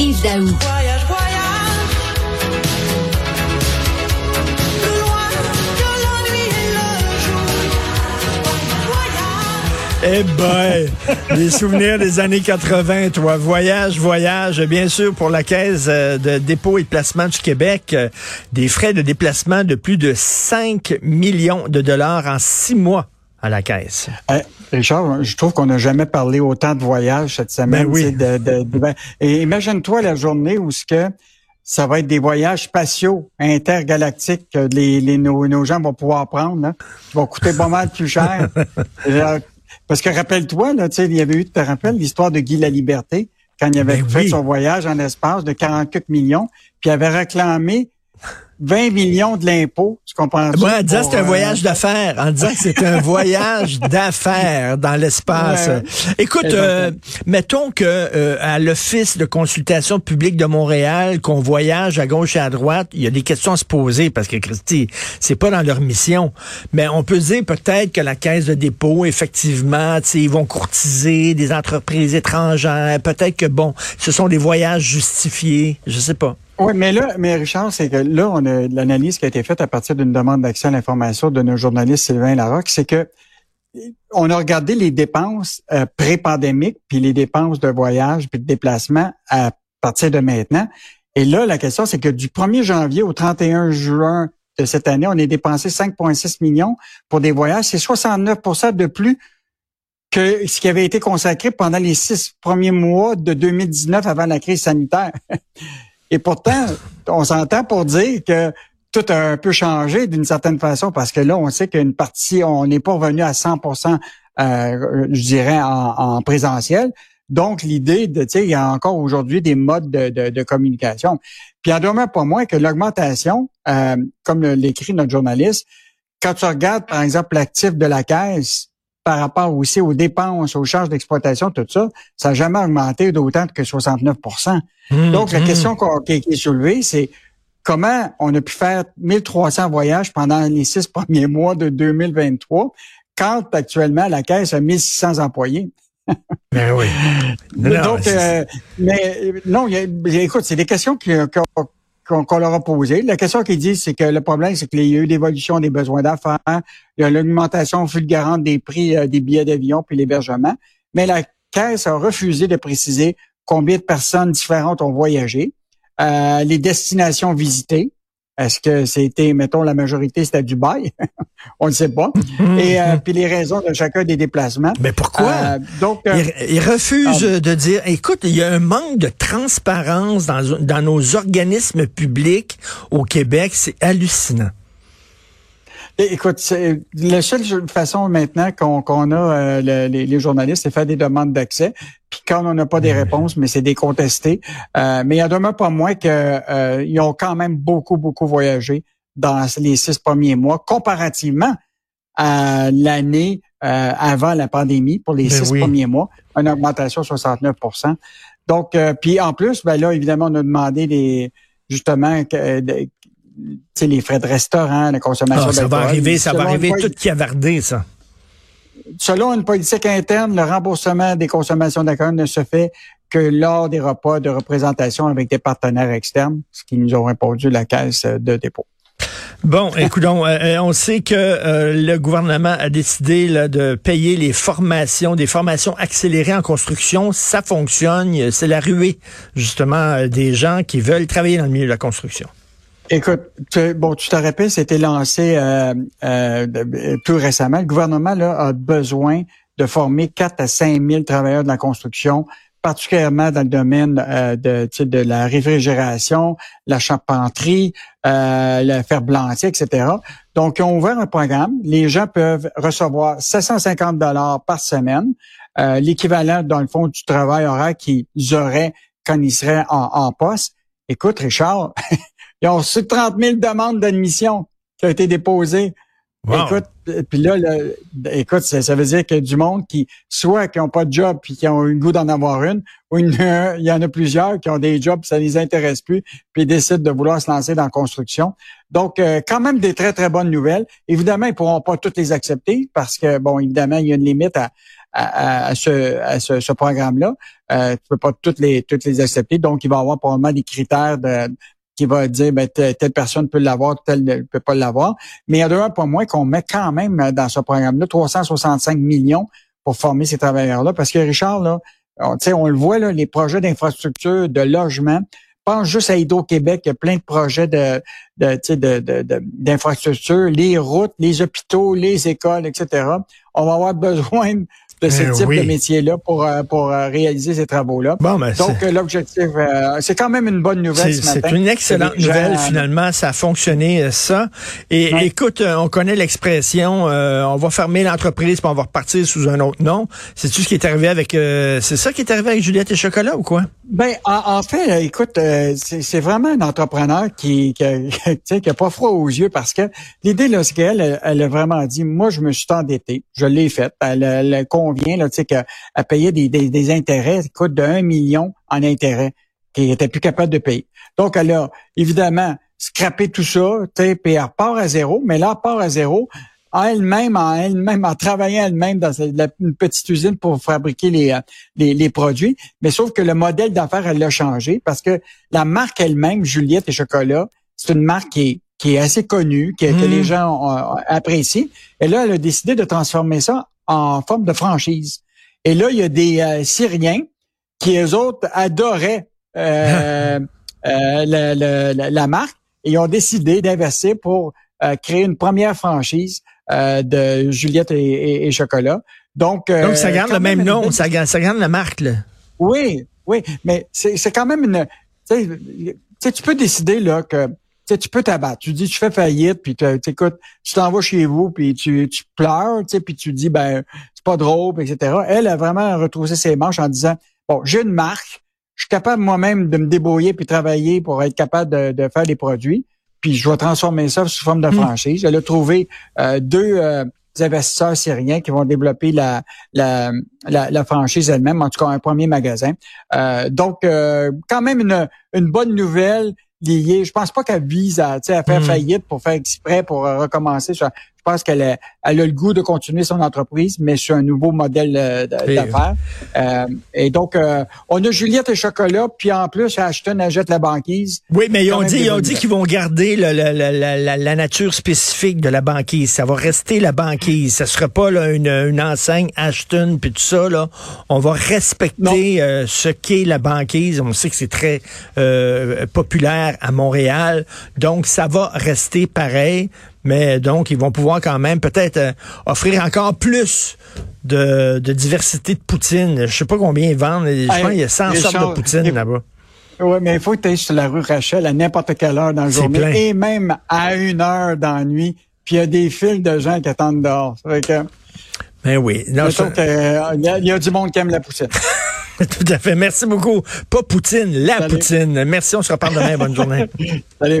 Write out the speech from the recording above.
Yves Daou. Voyage, voyage. Plus loin que l'ennui et le jour. Voyage. Eh ben, les souvenirs des années 80, toi. Voyage, voyage. Bien sûr, pour la Caisse euh, de dépôt et de placement du Québec, euh, des frais de déplacement de plus de 5 millions de dollars en six mois à la Caisse. Eh, Richard, je trouve qu'on n'a jamais parlé autant de voyages cette semaine. Ben oui. de- de- de- ben, et imagine-toi la journée où ce que ça va être des voyages spatiaux intergalactiques que les, les- nos, nos gens vont pouvoir prendre, là, qui vont coûter pas mal plus cher. Euh, Parce que rappelle-toi, là, tu sais, il y avait eu, tu te rappelles l'histoire de Guy la Liberté quand il avait Ben fait oui. son voyage en espace de 44 millions, puis il avait réclamé 20 millions de l'impôt, tu comprends Moi, en disant que c'est un voyage d'affaires, en disant que c'est un voyage d'affaires dans l'espace. Ouais. Écoute, euh, mettons que euh, à l'Office de consultation publique de Montréal, qu'on voyage à gauche et à droite, il y a des questions à se poser parce que, Christy, c'est pas dans leur mission. Mais on peut dire peut-être que la caisse de dépôt, effectivement, tu sais, ils vont courtiser des entreprises étrangères. Peut-être que, bon, ce sont des voyages justifiés. Je sais pas. Oui, mais là, mais Richard, c'est que là, on a l'analyse qui a été faite à partir d'une demande d'accès à l'information de nos journalistes Sylvain Larocque, c'est que on a regardé les dépenses euh, pré-pandémiques, puis les dépenses de voyage, puis de déplacement à partir de maintenant. Et là, la question, c'est que du 1er janvier au 31 juin de cette année, on a dépensé 5,6 millions pour des voyages. C'est 69% de plus que ce qui avait été consacré pendant les six premiers mois de 2019 avant la crise sanitaire. Et pourtant, on s'entend pour dire que tout a un peu changé d'une certaine façon parce que là, on sait qu'une partie, on n'est pas revenu à 100% euh, je dirais, en, en présentiel. Donc, l'idée de, tu sais, il y a encore aujourd'hui des modes de, de, de communication. Puis, en demeure pas moins que l'augmentation, euh, comme l'écrit notre journaliste, quand tu regardes, par exemple, l'actif de la caisse par rapport aussi aux dépenses, aux charges d'exploitation, tout ça, ça n'a jamais augmenté d'autant que 69 donc, la Mhm. question qui, qui est soulevée, c'est comment on a pu faire 1300 voyages pendant les six premiers mois de 2023 quand actuellement la Caisse a 1600 employés? Ben oui. Non, Donc, euh, mais non, il y a- écoute, c'est des questions qui- qu'on qu'on- leur a posées. La question qu'ils disent, c'est que le problème, c'est qu'il y a eu l'évolution des besoins d'affaires, l'augmentation fulgurante des prix euh, des billets d'avion puis l'hébergement, mais la Caisse a refusé de préciser combien de personnes différentes ont voyagé, euh, les destinations visitées. Est-ce que c'était, mettons, la majorité, c'était Dubaï? On ne sait pas. Et euh, puis les raisons de chacun des déplacements. Mais pourquoi? Euh, donc, euh, Il, il refuse de dire, écoute, il y a un manque de transparence dans, dans nos organismes publics au Québec, c'est hallucinant. Écoute, c'est- la seule façon maintenant qu'on a euh, le- les, les journalistes, c'est faire des demandes d'accès. Puis quand on n'a pas des réponses, mais c'est. Euh, mais il y en demeure pas moins que euh, ils ont quand même beaucoup, beaucoup voyagé dans les six premiers mois, comparativement à l'année euh, avant la pandémie, pour les Ben six oui. premiers mois, une augmentation de 69% Donc, euh, puis en plus, ben là, évidemment, on a demandé des justement que, de- tu sais, les frais de restaurant, la consommation Ah, ça va arriver, ça va arriver tout cavardé, ça. Selon une politique interne, le remboursement des consommations d'alcool ne se fait que lors des repas de représentation avec des partenaires externes, ce qui nous ont répondu la caisse de dépôt. Bon, écoutons, euh, euh, on sait que euh, le gouvernement a décidé là, de payer les formations, des formations accélérées en construction. Ça fonctionne, c'est la ruée, justement, des gens qui veulent travailler dans le milieu de la construction. Écoute, tu- bon, tu te rappelles, c'était lancé euh, tout récemment. Le gouvernement là, a besoin de former 4 à 5 000 travailleurs de la construction, particulièrement dans le domaine euh, de, de la réfrigération, la charpenterie, euh, le fer blanchi, etc. Donc, ils ont ouvert un programme. Les gens peuvent recevoir 750 dollars par semaine, euh, l'équivalent, dans le fond, du travail horaire qu'ils auraient quand ils seraient en, en poste. Écoute, Richard, ils ont reçu 30 000 demandes d'admission qui ont été déposées. Écoute, euh, puis là, là, écoute, ça, ça veut dire que du monde qui, soit qui n'ont pas de job puis qui ont eu le goût d'en avoir une, ou il y en a plusieurs qui ont des jobs, ça les intéresse plus, puis décident de vouloir se lancer dans la construction. Donc, euh, quand même des très, très bonnes nouvelles. Évidemment, ils pourront pas toutes les accepter parce que, bon, évidemment, il y a une limite à, à, à ce, à ce, ce programme-là. Euh, tu peux pas toutes les toutes les accepter. Donc, il va y avoir probablement des critères de qui va dire ben, telle, personne peut l'avoir, telle ne peut pas l'avoir. Mais il y a un pas moins qu'on met quand même euh, dans ce programme-là 365 millions pour former ces travailleurs-là. Parce que Richard, là, on, on le voit, là, les projets d'infrastructure, de logement, pense juste à Hydro-Québec, il y a plein de projets de, de, d'infrastructures, les routes, les hôpitaux, les écoles, etc. On va avoir besoin de ce Eh type oui. de métier-là pour, euh, pour euh, réaliser ces travaux-là. Bon, ben, Donc, euh, l'objectif, euh, c'est quand même une bonne nouvelle C'est ce matin. c'est une excellente gens, nouvelle, finalement. Ça a fonctionné, ça. Et Ouais. écoute, on connaît l'expression, euh, on va fermer l'entreprise puis on va repartir sous un autre nom. C'est-tu ce qui est arrivé avec... euh, c'est ça qui est arrivé avec Juliette et Chocolat ou quoi? Ben, en, en fait, euh, écoute, euh, c'est vraiment un entrepreneur qui, qui, qui a pas froid aux yeux parce que l'idée, là, c'est qu'elle, elle, a vraiment dit, moi, je me suis endetté, je l'ai fait. Elle, elle convient, là, tu sais, elle payait des, des, des intérêts, écoute, de 1 million en intérêts qu'elle était plus capable de payer. Donc, elle a, évidemment, scrappé tout ça, tu sais, puis elle repart à zéro, mais là, elle part à zéro en elle-même, en elle-même, en travaillant elle-même dans une petite usine pour fabriquer les, euh, les, les produits. Mais sauf que le modèle d'affaires, elle l'a changé parce que la marque elle-même, Juliette et Chocolat, c'est une marque qui est, qui est assez connue, que, que les gens euh, apprécient. Et là, elle a décidé de transformer ça en forme de franchise. Et là, il y a des euh, Syriens qui, eux autres, adoraient euh, euh, la, la- la- marque et ils ont décidé d'investir pour créer une première franchise euh, de Juliette et, et- et Chocolat. Donc, euh, Donc, ça garde le même nom, belle- ça garde, ça garde la marque, là. oui, oui, mais c'est c'est quand même une. Tu sais, tu peux décider là que tu peux t'abattre. Tu dis tu fais faillite, puis tu écoutes, tu t'en vas chez vous, puis tu, tu pleures, tu sais, puis tu dis ben c'est pas drôle, etc. Elle a vraiment retroussé ses manches en disant bon j'ai une marque, je suis capable moi-même de me débrouiller puis travailler pour être capable de, de faire des produits, puis je vais transformer ça sous forme de franchise. Elle a trouvé euh, deux euh, investisseurs syriens qui vont développer la, la, la, la franchise elle-même, en tout cas un premier magasin. Euh, donc, euh, quand même une, une bonne nouvelle liée. Je pense pas qu'elle vise à, à faire Mm. faillite pour faire exprès, pour recommencer. Je pense qu'elle a, elle a le goût de continuer son entreprise, mais sur un nouveau modèle euh, d'affaires. Euh, et donc, euh, on a Juliette et Chocolat, puis en plus, Ashton achète la banquise. Oui, mais ils ont dit, ils ont qu'ils vont garder le- le- le- la, nature spécifique de la banquise. Ça va rester la banquise. Ça sera pas là, une, une enseigne Ashton puis tout ça. Là. On va respecter euh, ce qu'est la banquise. On sait que c'est très populaire à Montréal. Donc, ça va rester pareil. Mais donc, ils vont pouvoir quand même peut-être euh, offrir encore plus de, de diversité de poutine. Je sais pas combien ils vendent. Je pense qu'il y a 100 Richard, sortes de poutine il- là-bas. Oui, mais il faut que tu ailles sur la rue Rachel à n'importe quelle heure dans la journée plein. et même à une heure dans la nuit. Puis il y a des files de gens qui attendent dehors. Fait que, Ben oui. Que, euh, il y, a- il y a du monde qui aime la poussette. Tout à fait. Merci beaucoup. Pas Poutine, la Salut. Poutine. Merci. On se reparle demain. Bonne journée. Salut.